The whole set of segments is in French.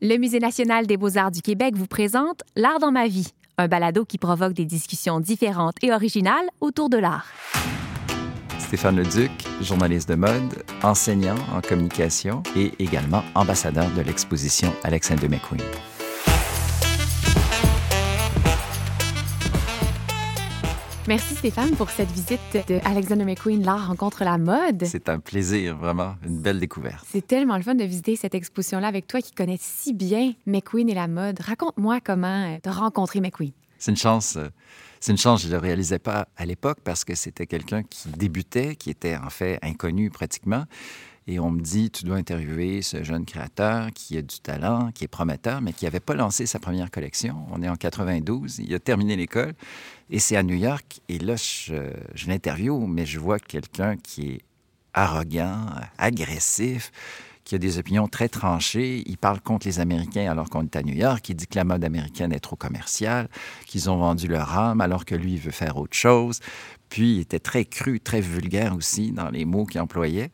Le Musée national des beaux-arts du Québec vous présente L'art dans ma vie, un balado qui provoque des discussions différentes et originales autour de l'art. Stéphane Leduc, journaliste de mode, enseignant en communication et également ambassadeur de l'exposition Alexander McQueen. Merci Stéphane pour cette visite de Alexander McQueen, l'art rencontre la mode. C'est un plaisir, vraiment, une belle découverte. C'est tellement le fun de visiter cette exposition-là avec toi qui connais si bien McQueen et la mode. Raconte-moi comment tu as rencontré McQueen. C'est une chance. Euh, c'est une chance, je ne le réalisais pas à l'époque parce que c'était quelqu'un qui débutait, qui était en fait inconnu pratiquement. Et on me dit, tu dois interviewer ce jeune créateur qui a du talent, qui est prometteur, mais qui n'avait pas lancé sa première collection. On est en 92, il a terminé l'école et c'est à New York. Et là, je, je l'interviewe, mais je vois quelqu'un qui est arrogant, agressif, qui a des opinions très tranchées. Il parle contre les Américains alors qu'on est à New York. Il dit que la mode américaine est trop commerciale, qu'ils ont vendu leur âme alors que lui, il veut faire autre chose. Puis, il était très cru, très vulgaire aussi dans les mots qu'il employait.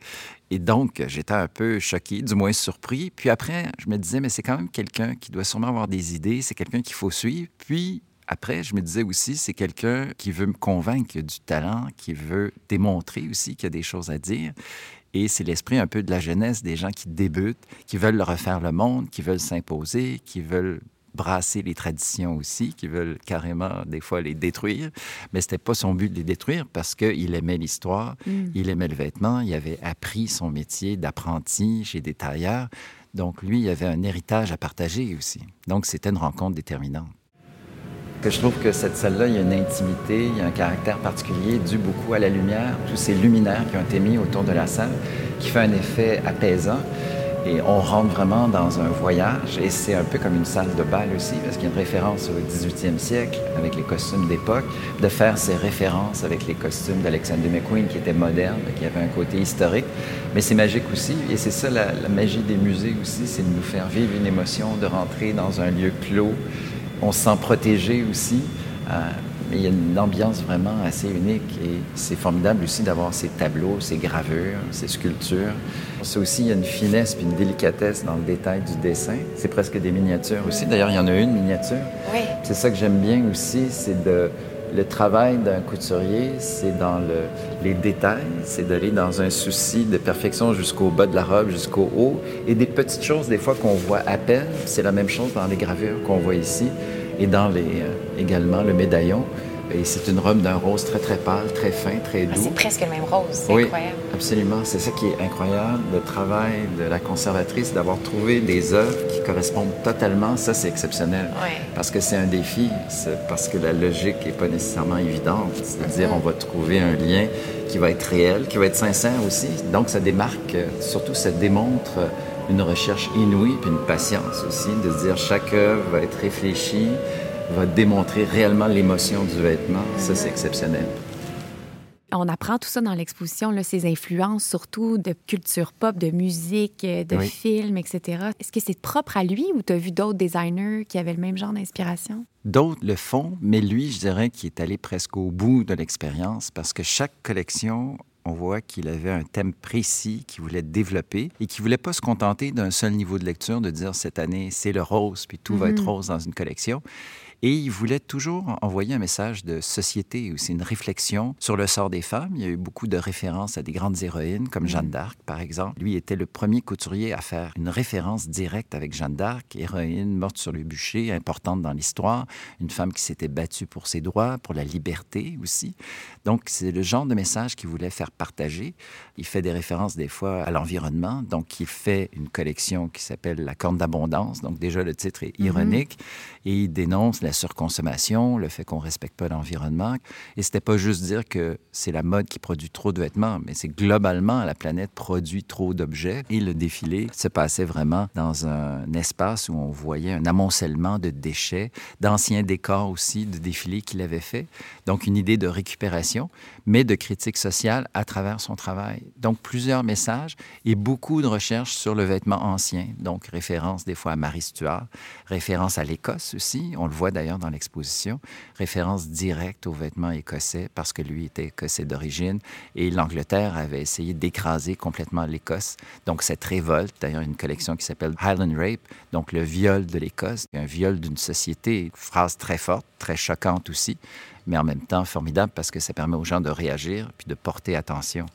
Et donc, j'étais un peu choqué, du moins surpris. Puis après, je me disais, mais c'est quand même quelqu'un qui doit sûrement avoir des idées, c'est quelqu'un qu'il faut suivre. Puis après, je me disais aussi, c'est quelqu'un qui veut me convaincre qu'il a du talent, qui veut démontrer aussi qu'il y a des choses à dire. Et c'est l'esprit un peu de la jeunesse, des gens qui débutent, qui veulent refaire le monde, qui veulent s'imposer, qui veulent brasser les traditions aussi, qui veulent carrément des fois les détruire. Mais c'était pas son but de les détruire parce qu'il aimait l'histoire, mm. il aimait le vêtement, il avait appris son métier d'apprenti chez des tailleurs. Donc lui, il avait un héritage à partager aussi. Donc c'était une rencontre déterminante. Que je trouve que cette salle-là, il y a une intimité, il y a un caractère particulier dû beaucoup à la lumière, tous ces luminaires qui ont été mis autour de la salle, qui fait un effet apaisant. Et on rentre vraiment dans un voyage, et c'est un peu comme une salle de bal aussi, parce qu'il y a une référence au 18e siècle avec les costumes d'époque, de faire ces références avec les costumes d'Alexander McQueen qui étaient modernes, qui avaient un côté historique. Mais c'est magique aussi, et c'est ça la, la magie des musées aussi, c'est de nous faire vivre une émotion, de rentrer dans un lieu clos. On se sent protégé aussi. Euh, mais il y a une ambiance vraiment assez unique et c'est formidable aussi d'avoir ces tableaux, ces gravures, ces sculptures. C'est aussi, il y a une finesse puis une délicatesse dans le détail du dessin. C'est presque des miniatures aussi. D'ailleurs, il y en a une miniature. Oui. C'est ça que j'aime bien aussi, c'est de le travail d'un couturier, c'est dans le, les détails, c'est d'aller dans un souci de perfection jusqu'au bas de la robe, jusqu'au haut, et des petites choses des fois qu'on voit à peine. C'est la même chose dans les gravures qu'on voit ici et dans euh, également le médaillon. Et c'est une robe d'un rose très, très pâle, très fin, très ah, doux. c'est presque le même rose, c'est oui, incroyable. Absolument, c'est ça qui est incroyable, le travail de la conservatrice, d'avoir trouvé des œuvres qui correspondent totalement, ça c'est exceptionnel. Oui. Parce que c'est un défi, parce que la logique n'est pas nécessairement évidente. C'est-à-dire, mm-hmm. on va trouver un lien qui va être réel, qui va être sincère aussi. Donc ça démarque, surtout ça démontre une recherche inouïe, puis une patience aussi, de se dire chaque œuvre va être réfléchie, va démontrer réellement l'émotion du vêtement. Ça, c'est exceptionnel. On apprend tout ça dans l'exposition, ces influences surtout de culture pop, de musique, de films, etc. Est-ce que c'est propre à lui ou tu as vu d'autres designers qui avaient le même genre d'inspiration? D'autres le font, mais lui, je dirais qu'il est allé presque au bout de l'expérience parce que chaque collection on voit qu'il avait un thème précis qu'il voulait développer et qu'il voulait pas se contenter d'un seul niveau de lecture, de dire cette année c'est le rose, puis tout va être mhm. rose dans une collection. Et il voulait toujours envoyer un message de société, aussi une réflexion sur le sort des femmes. Il y a eu beaucoup de références à des grandes héroïnes, comme Jeanne d'Arc, par exemple. Lui était le premier couturier à faire une référence directe avec Jeanne d'Arc, héroïne morte sur le bûcher, importante dans l'histoire, une femme qui s'était battue pour ses droits, pour la liberté aussi. Donc, c'est le genre de message qu'il voulait faire partager. Il fait des références des fois à l'environnement. Donc, il fait une collection qui s'appelle La corne d'abondance. Donc, déjà, le titre est mhm. ironique. Et il dénonce la surconsommation, le fait qu'on respecte pas l'environnement. Et c'était pas juste dire que c'est la mode qui produit trop de vêtements, mais c'est globalement la planète produit trop d'objets. Et le défilé se passait vraiment dans un espace où on voyait un amoncellement de déchets, d'anciens décors aussi de défilés qu'il avait fait. Donc une idée de récupération, mais de critique sociale à travers son travail. Donc plusieurs messages et beaucoup de recherches sur le vêtement ancien. Donc référence des fois à Marie Stuart, référence à l'Écosse aussi. On le voit d'ailleurs dans l'exposition, référence directe aux vêtements écossais parce que lui était écossais d'origine et l'Angleterre avait essayé d'écraser complètement l'Écosse. Donc cette révolte, d'ailleurs une collection qui s'appelle Highland Rape, donc le viol de l'Écosse, un viol d'une société, phrase très forte, très choquante aussi, mais en même temps formidable parce que ça permet aux gens de réagir puis de porter attention.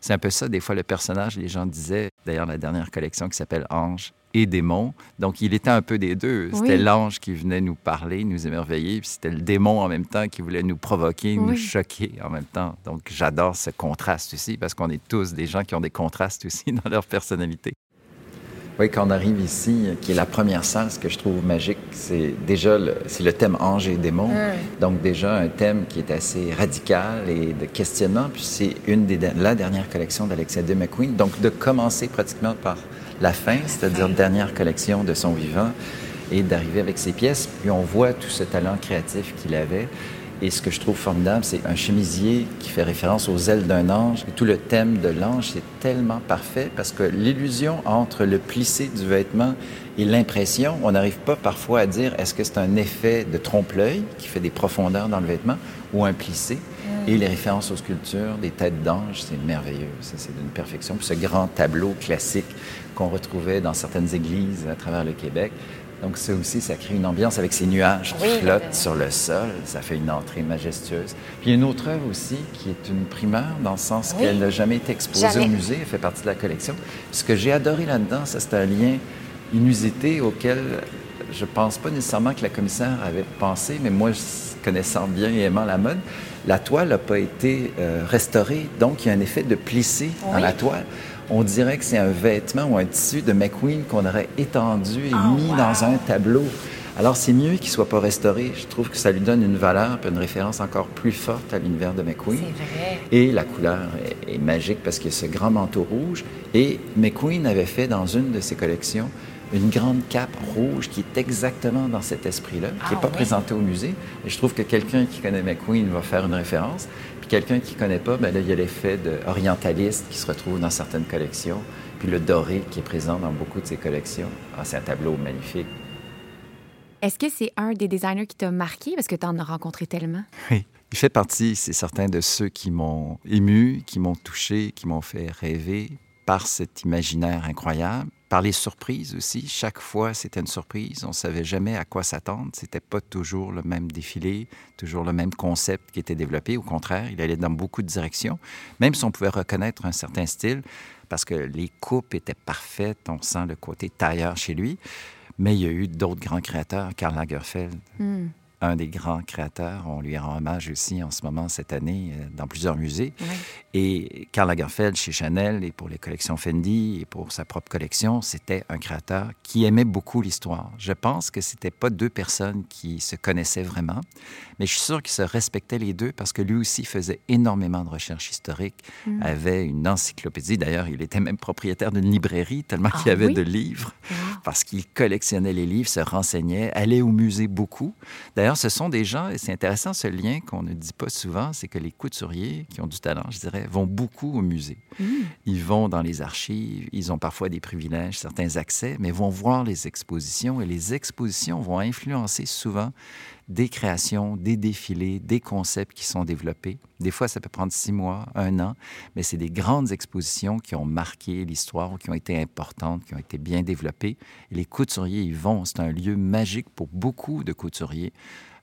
C'est un peu ça, des fois, le personnage, les gens disaient, d'ailleurs, la dernière collection qui s'appelle Ange et démon. Donc, il était un peu des deux. C'était l'ange qui venait nous parler, nous émerveiller, puis c'était le démon en même temps qui voulait nous provoquer, nous choquer en même temps. Donc, j'adore ce contraste aussi, parce qu'on est tous des gens qui ont des contrastes aussi dans leur personnalité. Oui, quand on arrive ici, qui est la première salle, ce que je trouve magique, c'est déjà le, c'est le thème ange et démon. Donc déjà un thème qui est assez radical et de questionnement. Puis c'est une des la dernière collection d'Alexia de McQueen. Donc de commencer pratiquement par la fin, c'est-à-dire dernière collection de son vivant, et d'arriver avec ses pièces. Puis on voit tout ce talent créatif qu'il avait. Et ce que je trouve formidable, c'est un chemisier qui fait référence aux ailes d'un ange. Et tout le thème de l'ange, c'est tellement parfait parce que l'illusion entre le plissé du vêtement et l'impression, on n'arrive pas parfois à dire est-ce que c'est un effet de trompe-l'œil qui fait des profondeurs dans le vêtement ou un plissé? Et les références aux sculptures, des têtes d'ange, c'est merveilleux. Ça, c'est d'une perfection. Puis ce grand tableau classique qu'on retrouvait dans certaines églises à travers le Québec, donc ça aussi, ça crée une ambiance avec ces nuages qui flottent sur le sol. Ça fait une entrée majestueuse. Puis il y a une autre œuvre aussi qui est une primeur dans le sens qu'elle n'a jamais été exposée au musée. Elle fait partie de la collection. ce que j'ai adoré là-dedans, c'est un lien inusité auquel je pense pas nécessairement que la commissaire avait pensé, mais moi, connaissant bien et aimant la mode, la toile n'a pas été euh, restaurée. Donc, il y a un effet de plissé dans la toile on dirait que c'est un vêtement ou un tissu de McQueen qu'on aurait étendu et oh, mis dans un tableau. Alors, c'est mieux qu'il ne soit pas restauré. Je trouve que ça lui donne une valeur une référence encore plus forte à l'univers de McQueen. Vrai. Et la couleur est, magique parce qu'il y a ce grand manteau rouge. Et McQueen avait fait dans une de ses collections une grande cape rouge qui est exactement dans cet esprit-là, qui n'est ah pas présenté au musée. Et je trouve que quelqu'un qui connaît McQueen va faire une référence quelqu'un qui ne connaît pas, ben là, il y a l'effet orientaliste qui se retrouve dans certaines collections, puis le doré qui est présent dans beaucoup de ces collections. Ah, c'est un tableau magnifique. Est-ce que c'est un des designers qui t'a marqué? Parce que tu en as rencontré tellement? Oui. Il fait partie, c'est certain, de ceux qui m'ont ému, qui m'ont touché, qui m'ont fait rêver par cet imaginaire incroyable par les surprises aussi. Chaque fois, c'était une surprise. On ne savait jamais à quoi s'attendre. C'était pas toujours le même défilé, toujours le même concept qui était développé. Au contraire, il allait dans beaucoup de directions, même si on pouvait reconnaître un certain style, parce que les coupes étaient parfaites. On sent le côté tailleur chez lui. Mais il y a eu d'autres grands créateurs, Karl Lagerfeld, hmm un des grands créateurs. On lui rend hommage aussi en ce moment, cette année, euh, dans plusieurs musées. Et Karl Lagerfeld, chez Chanel, et pour les collections Fendi, et pour sa propre collection, c'était un créateur qui aimait beaucoup l'histoire. Je pense que c'était pas deux personnes qui se connaissaient vraiment, mais je suis sûr qu'ils se respectaient les deux parce que lui aussi faisait énormément de recherches historiques, mm. avait une encyclopédie. D'ailleurs, il était même propriétaire d'une librairie, tellement qu'il y ah avait de livres, parce qu'il collectionnait les livres, se renseignait, allait au musée beaucoup. D'ailleurs, ce sont des gens, et c'est intéressant ce lien qu'on ne dit pas souvent, c'est que les couturiers qui ont du talent, je dirais, vont beaucoup au musée. Mmh. Ils vont dans les archives, ils ont parfois des privilèges, certains accès, mais vont voir les expositions et les expositions vont influencer souvent des créations, des défilés, des concepts qui sont développés. Des fois, ça peut prendre six mois, un an, mais c'est des grandes expositions qui ont marqué l'histoire, qui ont été importantes, qui ont été bien développées. Et les couturiers y vont. C'est un lieu magique pour beaucoup de couturiers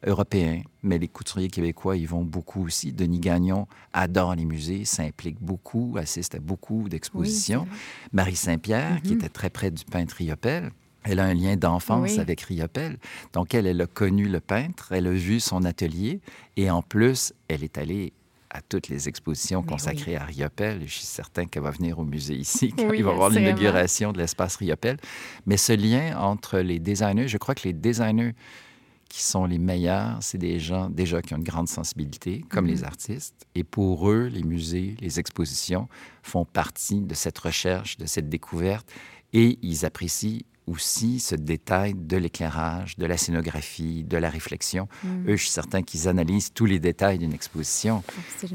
européens, mais les couturiers québécois y vont beaucoup aussi. Denis Gagnon adore les musées, s'implique beaucoup, assiste à beaucoup d'expositions. Marie Saint-Pierre, qui mm-hmm. était très près du peintre Riopel, elle a un lien d'enfance avec Riopel. Donc, elle, elle a connu le peintre, elle a vu son atelier et en plus, elle est allée à toutes les expositions consacrées à Riopel. Je suis certain qu'elle va venir au musée ici, quand il va y avoir l'inauguration de l'espace Riopel. Mais ce lien entre les designers, je crois que les designers qui sont les meilleurs, c'est des gens déjà qui ont une grande sensibilité, comme les mhm. artistes. Et pour eux, les musées, les expositions font partie de cette recherche, de cette découverte. Et ils apprécient aussi ce détail de l'éclairage, de la scénographie, de la réflexion. Mm. Eux, je suis certain qu'ils analysent tous les détails d'une exposition,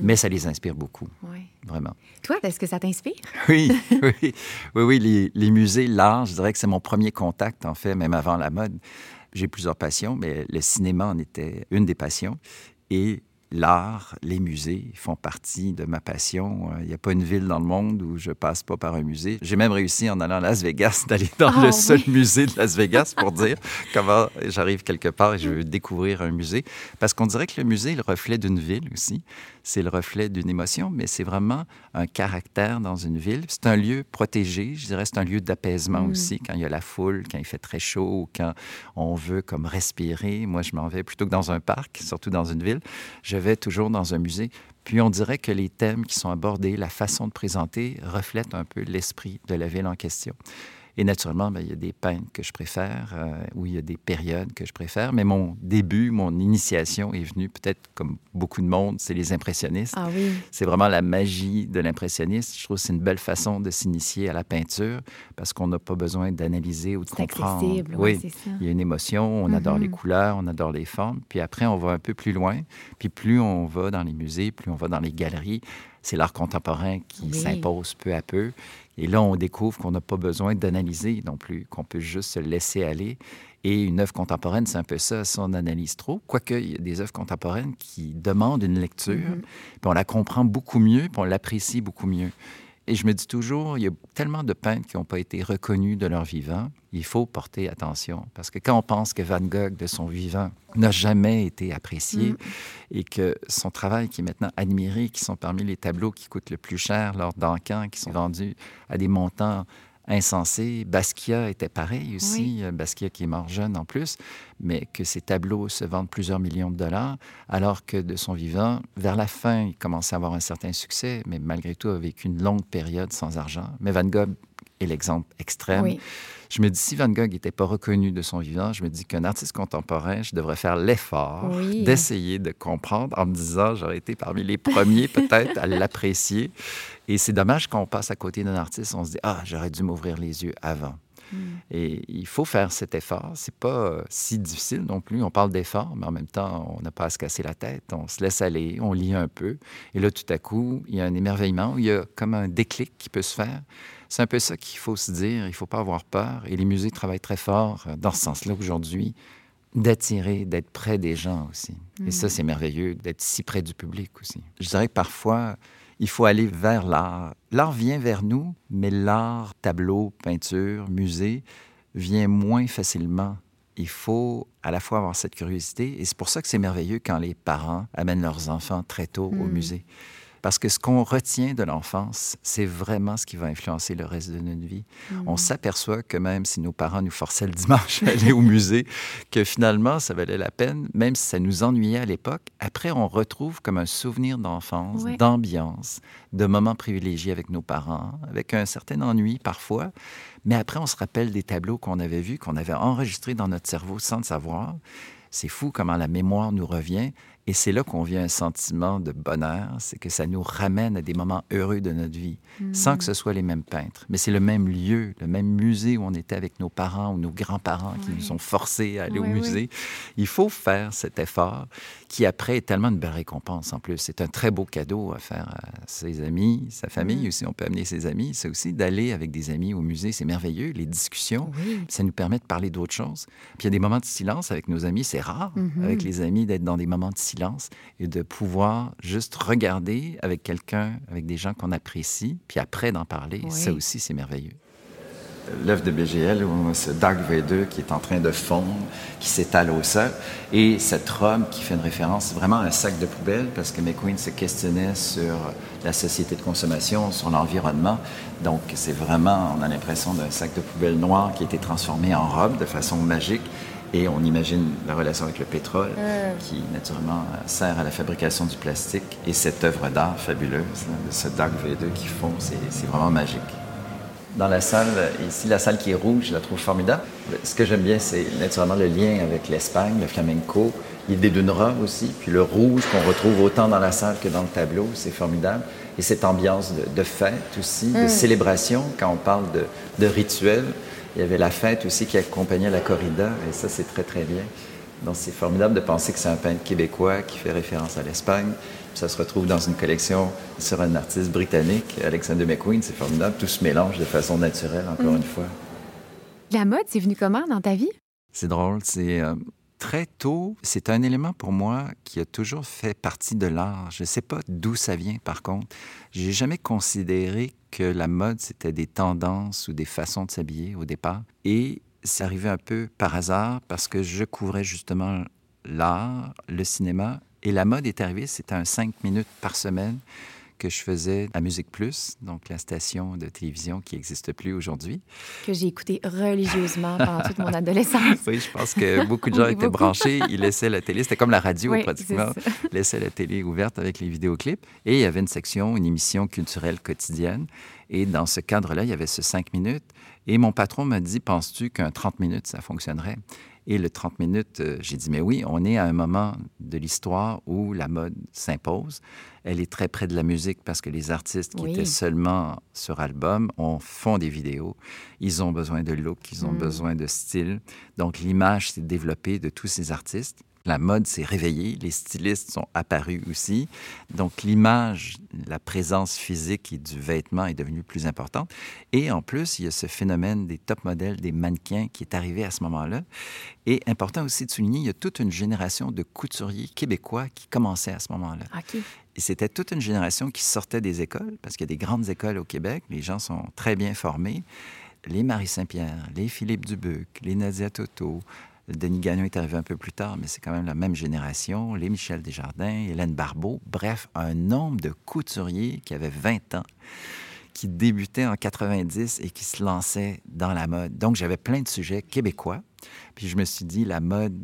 mais ça les inspire beaucoup. Oui. Vraiment. Toi, est-ce que ça t'inspire? Oui, oui, oui, oui. Les, les musées, l'art, je dirais que c'est mon premier contact, en fait, même avant la mode. J'ai plusieurs passions, mais le cinéma en était une des passions. Et l'art, les musées font partie de ma passion. Il n'y a pas une ville dans le monde où je passe pas par un musée. J'ai même réussi en allant à Las Vegas d'aller dans le ah seul musée de Las Vegas pour dire comment j'arrive quelque part et je veux découvrir un musée. Parce qu'on dirait que le musée est le reflet d'une ville aussi c'est le reflet d'une émotion, mais c'est vraiment un caractère dans une ville. C'est un lieu protégé, je dirais, c'est un lieu d'apaisement mm. aussi, quand il y a la foule, quand il fait très chaud, quand on veut comme respirer. Moi, je m'en vais plutôt que dans un parc, surtout dans une ville, je vais toujours dans un musée. Puis on dirait que les thèmes qui sont abordés, la façon de présenter, reflètent un peu l'esprit de la ville en question. Et naturellement, ben, il y a des peintres que je préfère, euh, ou il y a des périodes que je préfère. Mais mon début, mon initiation est venue peut-être comme beaucoup de monde, c'est les impressionnistes. Ah oui. C'est vraiment la magie de l'impressionniste. Je trouve que c'est une belle façon de s'initier à la peinture parce qu'on n'a pas besoin d'analyser ou de comprendre. Accessible, oui, ça. il y a une émotion, on adore les mhm. couleurs, on adore les formes. Puis après, on va un peu plus loin. Puis plus on va dans les musées, plus on va dans les galeries, c'est l'art contemporain qui s'impose peu à peu. Et là, on découvre qu'on n'a pas besoin d'analyser non plus, qu'on peut juste se laisser aller. Et une œuvre contemporaine, c'est un peu ça, si on analyse trop. Quoique, il y a des œuvres contemporaines qui demandent une lecture, mm-hmm. puis on la comprend beaucoup mieux, puis on l'apprécie beaucoup mieux. Et je me dis toujours, il y a tellement de peintres qui n'ont pas été reconnus de leur vivant. Il faut porter attention. Parce que quand on pense que Van Gogh, de son vivant, n'a jamais été apprécié mm. et que son travail qui est maintenant admiré, qui sont parmi les tableaux qui coûtent le plus cher lors d'encans, qui sont vendus à des montants insensé. Basquiat était pareil aussi. Euh, Basquiat qui est mort jeune en plus, mais que ses tableaux se vendent plusieurs millions de dollars, alors que de son vivant, vers la fin, il commençait à avoir un certain succès, mais malgré tout a vécu une longue période sans argent. Mais Van Gogh est l'exemple extrême. Je me dis, si Van Gogh n'était pas reconnu de son vivant, je me dis qu'un artiste contemporain, je devrais faire l'effort d'essayer de comprendre en me disant, j'aurais été parmi les premiers peut-être à l'apprécier. Et c'est dommage quand on passe à côté d'un artiste, on se dit, ah, j'aurais dû m'ouvrir les yeux avant. Hmm. Et il faut faire cet effort. C'est pas euh, si difficile non plus. On parle d'effort, mais en même temps, on n'a pas à se casser la tête. On se laisse aller, on lit un peu. Et là, tout à coup, il y a un émerveillement, il y a comme un déclic qui peut se faire. C'est un peu ça qu'il faut se dire. Il ne faut pas avoir peur. Et les musées travaillent très fort euh, dans ce sens-là aujourd'hui, d'attirer, d'être près des gens aussi. Et ça, mm. c'est merveilleux, d'être si près du public aussi. Je dirais que parfois, il faut aller vers l'art. L'art vient vers nous, mais l'art, tableau, peinture, musée, vient moins facilement. Il faut à la fois avoir cette curiosité, et c'est pour ça que c'est merveilleux quand les parents amènent leurs enfants très tôt au mm. musée. Parce que ce qu'on retient de l'enfance, c'est vraiment ce qui va influencer le reste de notre vie. On mhm. s'aperçoit que même si nos parents nous forçaient le dimanche à aller au musée, que finalement, ça valait la peine, même si ça nous ennuyait à l'époque. Après, on retrouve comme un souvenir d'enfance, d'ambiance, de moments privilégiés avec nos parents, avec un certain ennui parfois. Mais après, on se rappelle des tableaux qu'on avait vus, qu'on avait enregistrés dans notre cerveau sans le savoir. C'est fou comment la mémoire nous revient et c'est là qu'on vient un sentiment de bonheur, c'est que ça nous ramène à des moments heureux de notre vie, sans que ce soit les mêmes peintres. Mais c'est le même lieu, le même musée où on était avec nos parents ou nos grands-parents qui nous ont forcés à aller au musée. Il faut faire cet effort qui, après, est tellement une belle récompense en plus. C'est un très beau cadeau à faire à ses amis, sa famille aussi. On peut amener ses amis. C'est aussi d'aller avec des amis au musée. C'est merveilleux. Les discussions, ça nous permet de parler d'autres choses. Puis il y a des moments de silence avec nos amis. C'est rare, mm-hmm. avec les amis, d'être dans des moments de silence silence et de pouvoir juste regarder avec quelqu'un, avec des gens qu'on apprécie, puis après d'en parler. Ça aussi, c'est merveilleux. L'œuvre de BGL, ce Dark Vader qui est en train de fondre, qui s'étale au sol, et cette robe qui fait une référence vraiment à un sac de poubelle, parce que McQueen se questionnait sur la société de consommation, sur l'environnement. Donc, c'est vraiment, on a l'impression d'un sac de poubelle noir qui a été transformé en robe de façon magique. Et on imagine la relation avec le pétrole, mm. qui naturellement sert à la fabrication du plastique. Et cette œuvre d'art fabuleuse, de ce Dark V2 qu'ils font, c'est vraiment magique. Dans la salle, ici, la salle qui est rouge, je la trouve formidable. Ce que j'aime bien, c'est naturellement le lien avec l'Espagne, le flamenco, l'idée d'une robe aussi, puis le rouge qu'on retrouve autant dans la salle que dans le tableau, c'est formidable. Et cette ambiance de, fête aussi, de mm. célébration, quand on parle de, de rituel. Il y avait la fête aussi qui accompagnait la corrida, et ça, c'est très, très bien. Donc, c'est formidable de penser que c'est un peintre québécois qui fait référence à l'Espagne. Ça se retrouve dans une collection sur un artiste britannique, Alexander McQueen. C'est formidable. Tout se mélange de façon naturelle, encore mm. une fois. La mode, c'est venu comment dans ta vie? C'est drôle, c'est euh, très tôt, c'est un élément pour moi qui a toujours fait partie de l'art. Je ne sais pas d'où ça vient, par contre. J'ai jamais considéré que la mode, c'était des tendances ou des façons de s'habiller au départ. Et c'est arrivé un peu par hasard parce que je couvrais justement l'art, le cinéma, et la mode est arrivée, c'était un cinq minutes par semaine que je faisais à Musique Plus, donc la station de télévision qui n'existe plus aujourd'hui. Que j'ai écouté religieusement pendant toute mon adolescence. oui, je pense que beaucoup de gens étaient branchés. Ils laissaient la télé, c'était comme la radio pratiquement. Ils laissaient la télé ouverte avec les vidéoclips. Et il y avait une section, une émission culturelle quotidienne. Et dans ce cadre-là, il y avait ce cinq minutes. Et mon patron m'a dit, penses-tu qu'un 30 minutes, ça fonctionnerait? Et le 30 minutes, euh, j'ai dit, mais oui, on est à un moment de l'histoire où la mode s'impose. Elle est très près de la musique parce que les artistes qui étaient seulement sur album on, font des vidéos. Ils ont besoin de look, ils ont mm. besoin de style. Donc l'image s'est développée de tous ces artistes. La mode s'est réveillée, les stylistes sont apparus aussi. Donc l'image, la présence physique du vêtement est devenue plus importante. Et en plus, il y a ce phénomène des top modèles, des mannequins qui est arrivé à ce moment-là. Et important aussi de souligner, il y a toute une génération de couturiers québécois qui commençaient à ce moment-là. Et c'était toute une génération qui sortait des écoles, parce qu'il y a des grandes écoles au Québec, les gens sont très bien formés. Les Marie Saint-Pierre, les Philippe Dubuc, les Nadia Toto, Denis Gagnon est arrivé un peu plus tard, mais c'est quand même la même génération. Les Michel Desjardins, Hélène Barbeau, bref, un nombre de couturiers qui avaient 20 ans, qui débutaient en 90 et qui se lançaient dans la mode. Donc, j'avais plein de sujets québécois. Puis je me suis dit, la mode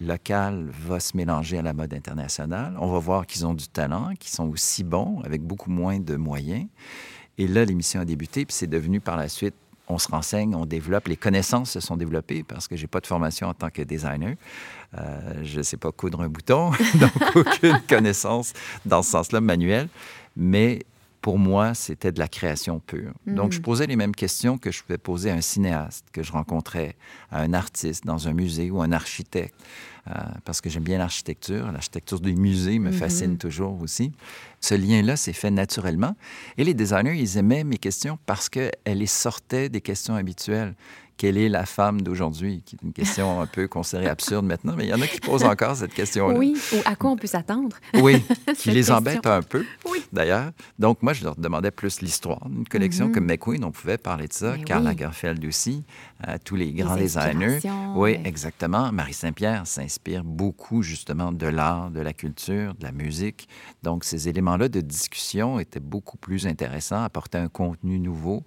locale va se mélanger à la mode internationale. On va voir qu'ils ont du talent, qu'ils sont aussi bons, avec beaucoup moins de moyens. Et là, l'émission a débuté, puis c'est devenu par la suite on se renseigne, on développe. Les connaissances se sont développées parce que j'ai pas de formation en tant que designer. Euh, je ne sais pas coudre un bouton, donc aucune connaissance dans ce sens-là manuel. Mais pour moi, c'était de la création pure. Donc, je mm. posais les mêmes questions que je pouvais poser à un cinéaste que je rencontrais, à un artiste dans un musée ou un architecte, euh, parce que j'aime bien l'architecture. L'architecture des musées me mm-hmm. fascine toujours aussi. Ce lien-là s'est fait naturellement. Et les designers, ils aimaient mes questions parce qu'elles les sortaient des questions habituelles quelle est la femme d'aujourd'hui? Qui est une question un peu considérée absurde maintenant, mais il y en a qui posent encore cette question-là. Oui, ou à quoi on peut s'attendre? oui, qui les embête un peu, oui. d'ailleurs. Donc, moi, je leur demandais plus l'histoire. Une collection mm-hmm. comme McQueen, on pouvait parler de ça. Karl Lagerfeld aussi, euh, tous les grands designers. Oui, exactement. Marie Saint-Pierre s'inspire beaucoup, justement, de l'art, de la culture, de la musique. Donc, ces éléments-là de discussion étaient beaucoup plus intéressants, apportaient un contenu nouveau.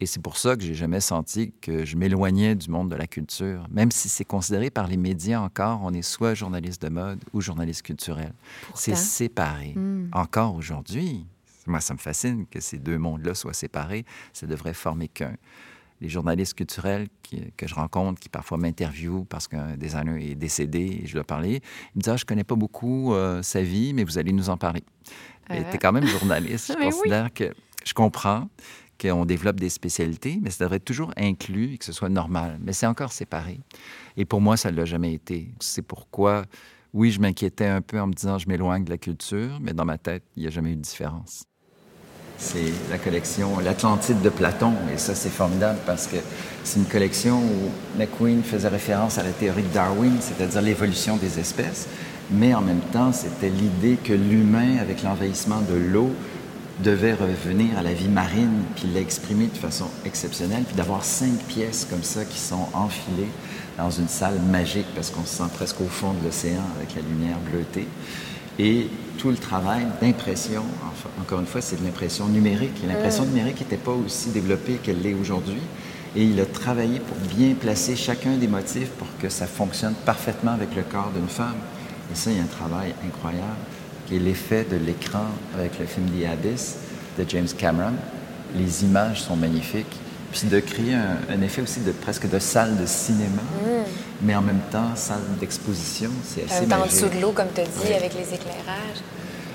Et c'est pour ça que j'ai jamais senti que je m'éloignais du monde de la culture. Même si c'est considéré par les médias encore, on est soit journaliste de mode ou journaliste culturel. C'est séparé. Hmm. Encore aujourd'hui, moi, ça me fascine que ces deux mondes-là soient séparés. Ça devrait former qu'un. Les journalistes culturels que je rencontre, qui parfois m'interviewent parce qu'un designer est décédé et je dois parler, ils me disent ah, Je connais pas beaucoup euh, sa vie, mais vous allez nous en parler. Euh... Tu es quand même journaliste. je considère que je comprends qu'on développe des spécialités, mais ça devrait être toujours inclus et que ce soit normal. Mais c'est encore séparé. Et pour moi, ça ne l'a jamais été. C'est pourquoi, oui, je m'inquiétais un peu en me disant je m'éloigne de la culture, mais dans ma tête, il n'y a jamais eu de différence. C'est la collection L'Atlantide de Platon, et ça, c'est formidable parce que c'est une collection où McQueen faisait référence à la théorie de Darwin, c'est-à-dire l'évolution des espèces, mais en même temps, c'était l'idée que l'humain, avec l'envahissement de l'eau, devait revenir à la vie marine, puis l'exprimer de façon exceptionnelle, puis d'avoir cinq pièces comme ça qui sont enfilées dans une salle magique, parce qu'on se sent presque au fond de l'océan avec la lumière bleutée. Et tout le travail d'impression, enfin, encore une fois, c'est de l'impression numérique. l'impression mm. numérique n'était pas aussi développée qu'elle l'est aujourd'hui. Et il a travaillé pour bien placer chacun des motifs pour que ça fonctionne parfaitement avec le corps d'une femme. Et ça, il y a un travail incroyable qui est l'effet de l'écran avec le film The Abyss de James Cameron. Les images sont magnifiques. Puis de créer un, effet aussi de presque de salle de cinéma, mm. mais en même temps salle d'exposition, c'est assez magique. En dessous de l'eau, comme tu as dit, avec les éclairages.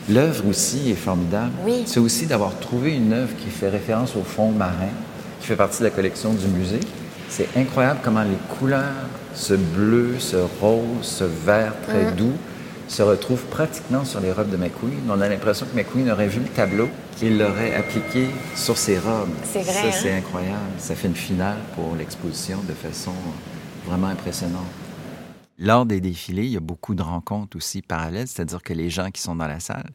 L'œuvre aussi est formidable. Oui. C'est aussi d'avoir trouvé une œuvre qui fait référence au fond marin, qui fait partie de la collection du musée. C'est incroyable comment les couleurs, ce bleu, ce rose, ce vert très mm. doux, se retrouve pratiquement sur les robes de McQueen. On a l'impression que McQueen aurait vu le tableau et l'aurait appliqué sur ses robes. C'est vrai. Ça, c'est hein? incroyable. Ça fait une finale pour l'exposition de façon vraiment impressionnante. Lors des défilés, il y a beaucoup de rencontres aussi parallèles, c'est-à-dire que les gens qui sont dans la salle,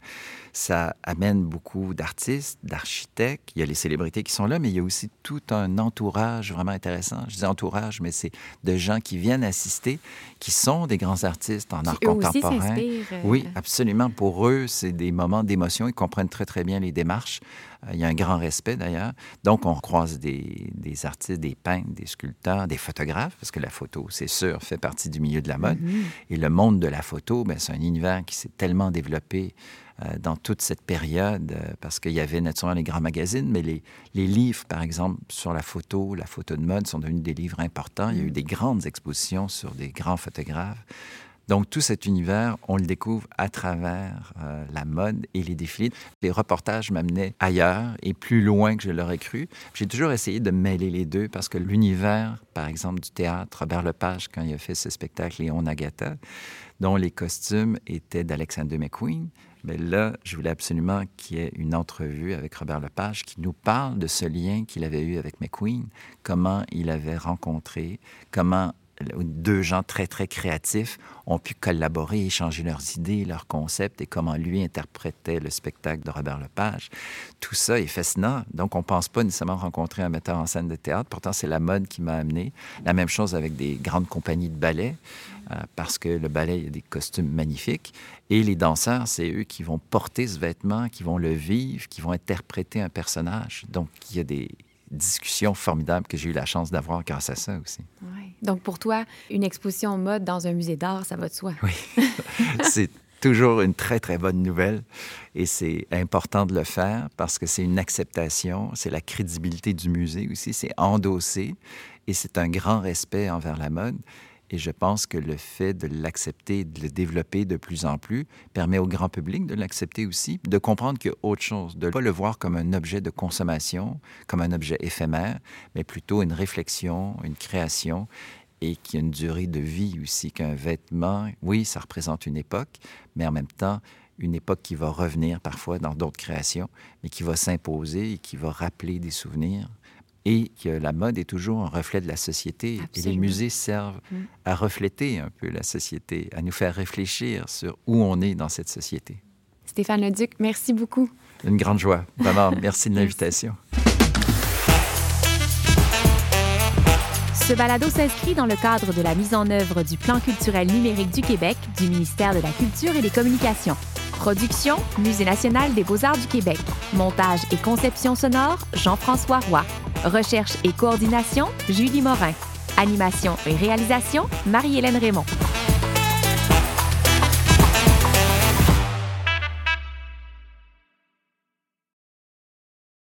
ça amène beaucoup d'artistes, d'architectes. Il y a les célébrités qui sont là, mais il y a aussi tout un entourage vraiment intéressant. Je dis entourage, mais c'est de gens qui viennent assister, qui sont des grands artistes en art contemporain. Euh, oui, absolument. Pour eux, c'est des moments d'émotion. Ils comprennent très, très bien les démarches. Euh, il y a un grand respect d'ailleurs. Donc, on croise des, artistes, des peintres, des sculpteurs, des photographes, parce que la photo, c'est sûr, fait partie du milieu de la mode. Mm-hmm. Et le monde de la photo, ben, c'est un univers qui s'est tellement développé dans toute cette période, euh, parce qu'il y avait naturellement les grands magazines, mais les, les, livres, par exemple, sur la photo, la photo de mode, sont devenus des livres importants. Il y a eu mm. des grandes expositions sur des grands photographes. Donc, tout cet univers, on le découvre à travers euh, la mode et les défilés. Les reportages m'amenaient ailleurs et plus loin que je l'aurais cru. J'ai toujours essayé de mêler les deux parce que l'univers, par exemple, du théâtre, Robert Lepage, quand il a fait ce spectacle Léon Nagata, dont les costumes étaient d'Alexander McQueen, mais là, je voulais absolument qu'il y ait une entrevue avec Robert Lepage qui nous parle de ce lien qu'il avait eu avec McQueen, comment il avait rencontré, comment deux gens très, très créatifs ont pu collaborer, échanger leurs idées, leurs concepts et comment lui interprétait le spectacle de Robert Lepage. Tout ça est fascinant. Donc, on ne pense pas nécessairement rencontrer un metteur en scène de théâtre. Pourtant, c'est la mode qui m'a amené. La même chose avec des grandes compagnies de ballet, parce que le ballet, il y a des costumes magnifiques. Et les danseurs, c'est eux qui vont porter ce vêtement, qui vont le vivre, qui vont interpréter un personnage. Donc, il y a des discussions formidables que j'ai eu la chance d'avoir grâce à ça aussi. Donc, pour toi, une exposition en mode dans un musée d'art, ça va de soi. Oui. c'est toujours une très, très bonne nouvelle. Et c'est important de le faire parce que c'est une acceptation, c'est la crédibilité du musée aussi, c'est endossé et c'est un grand respect envers la mode. Et je pense que le fait de l'accepter, de le développer de plus en plus, permet au grand public de l'accepter aussi, de comprendre qu'il autre chose, de ne pas le voir comme un objet de consommation, comme un objet éphémère, mais plutôt une réflexion, une création, et qui a une durée de vie aussi, qu'un vêtement, oui, ça représente une époque, mais en même temps, une époque qui va revenir parfois dans d'autres créations, mais qui va s'imposer et qui va rappeler des souvenirs et que la mode est toujours un reflet de la société. Et les musées servent mm. à refléter un peu la société, à nous faire réfléchir sur où on est dans cette société. Stéphane Leduc, merci beaucoup. Une grande joie. Vraiment, merci de l'invitation. Ce balado s'inscrit dans le cadre de la mise en œuvre du Plan culturel numérique du Québec du ministère de la Culture et des Communications. Production, Musée national des beaux-arts du Québec. Montage et conception sonore, Jean-François Roy. Recherche et coordination, Julie Morin. Animation et réalisation, Marie-Hélène Raymond.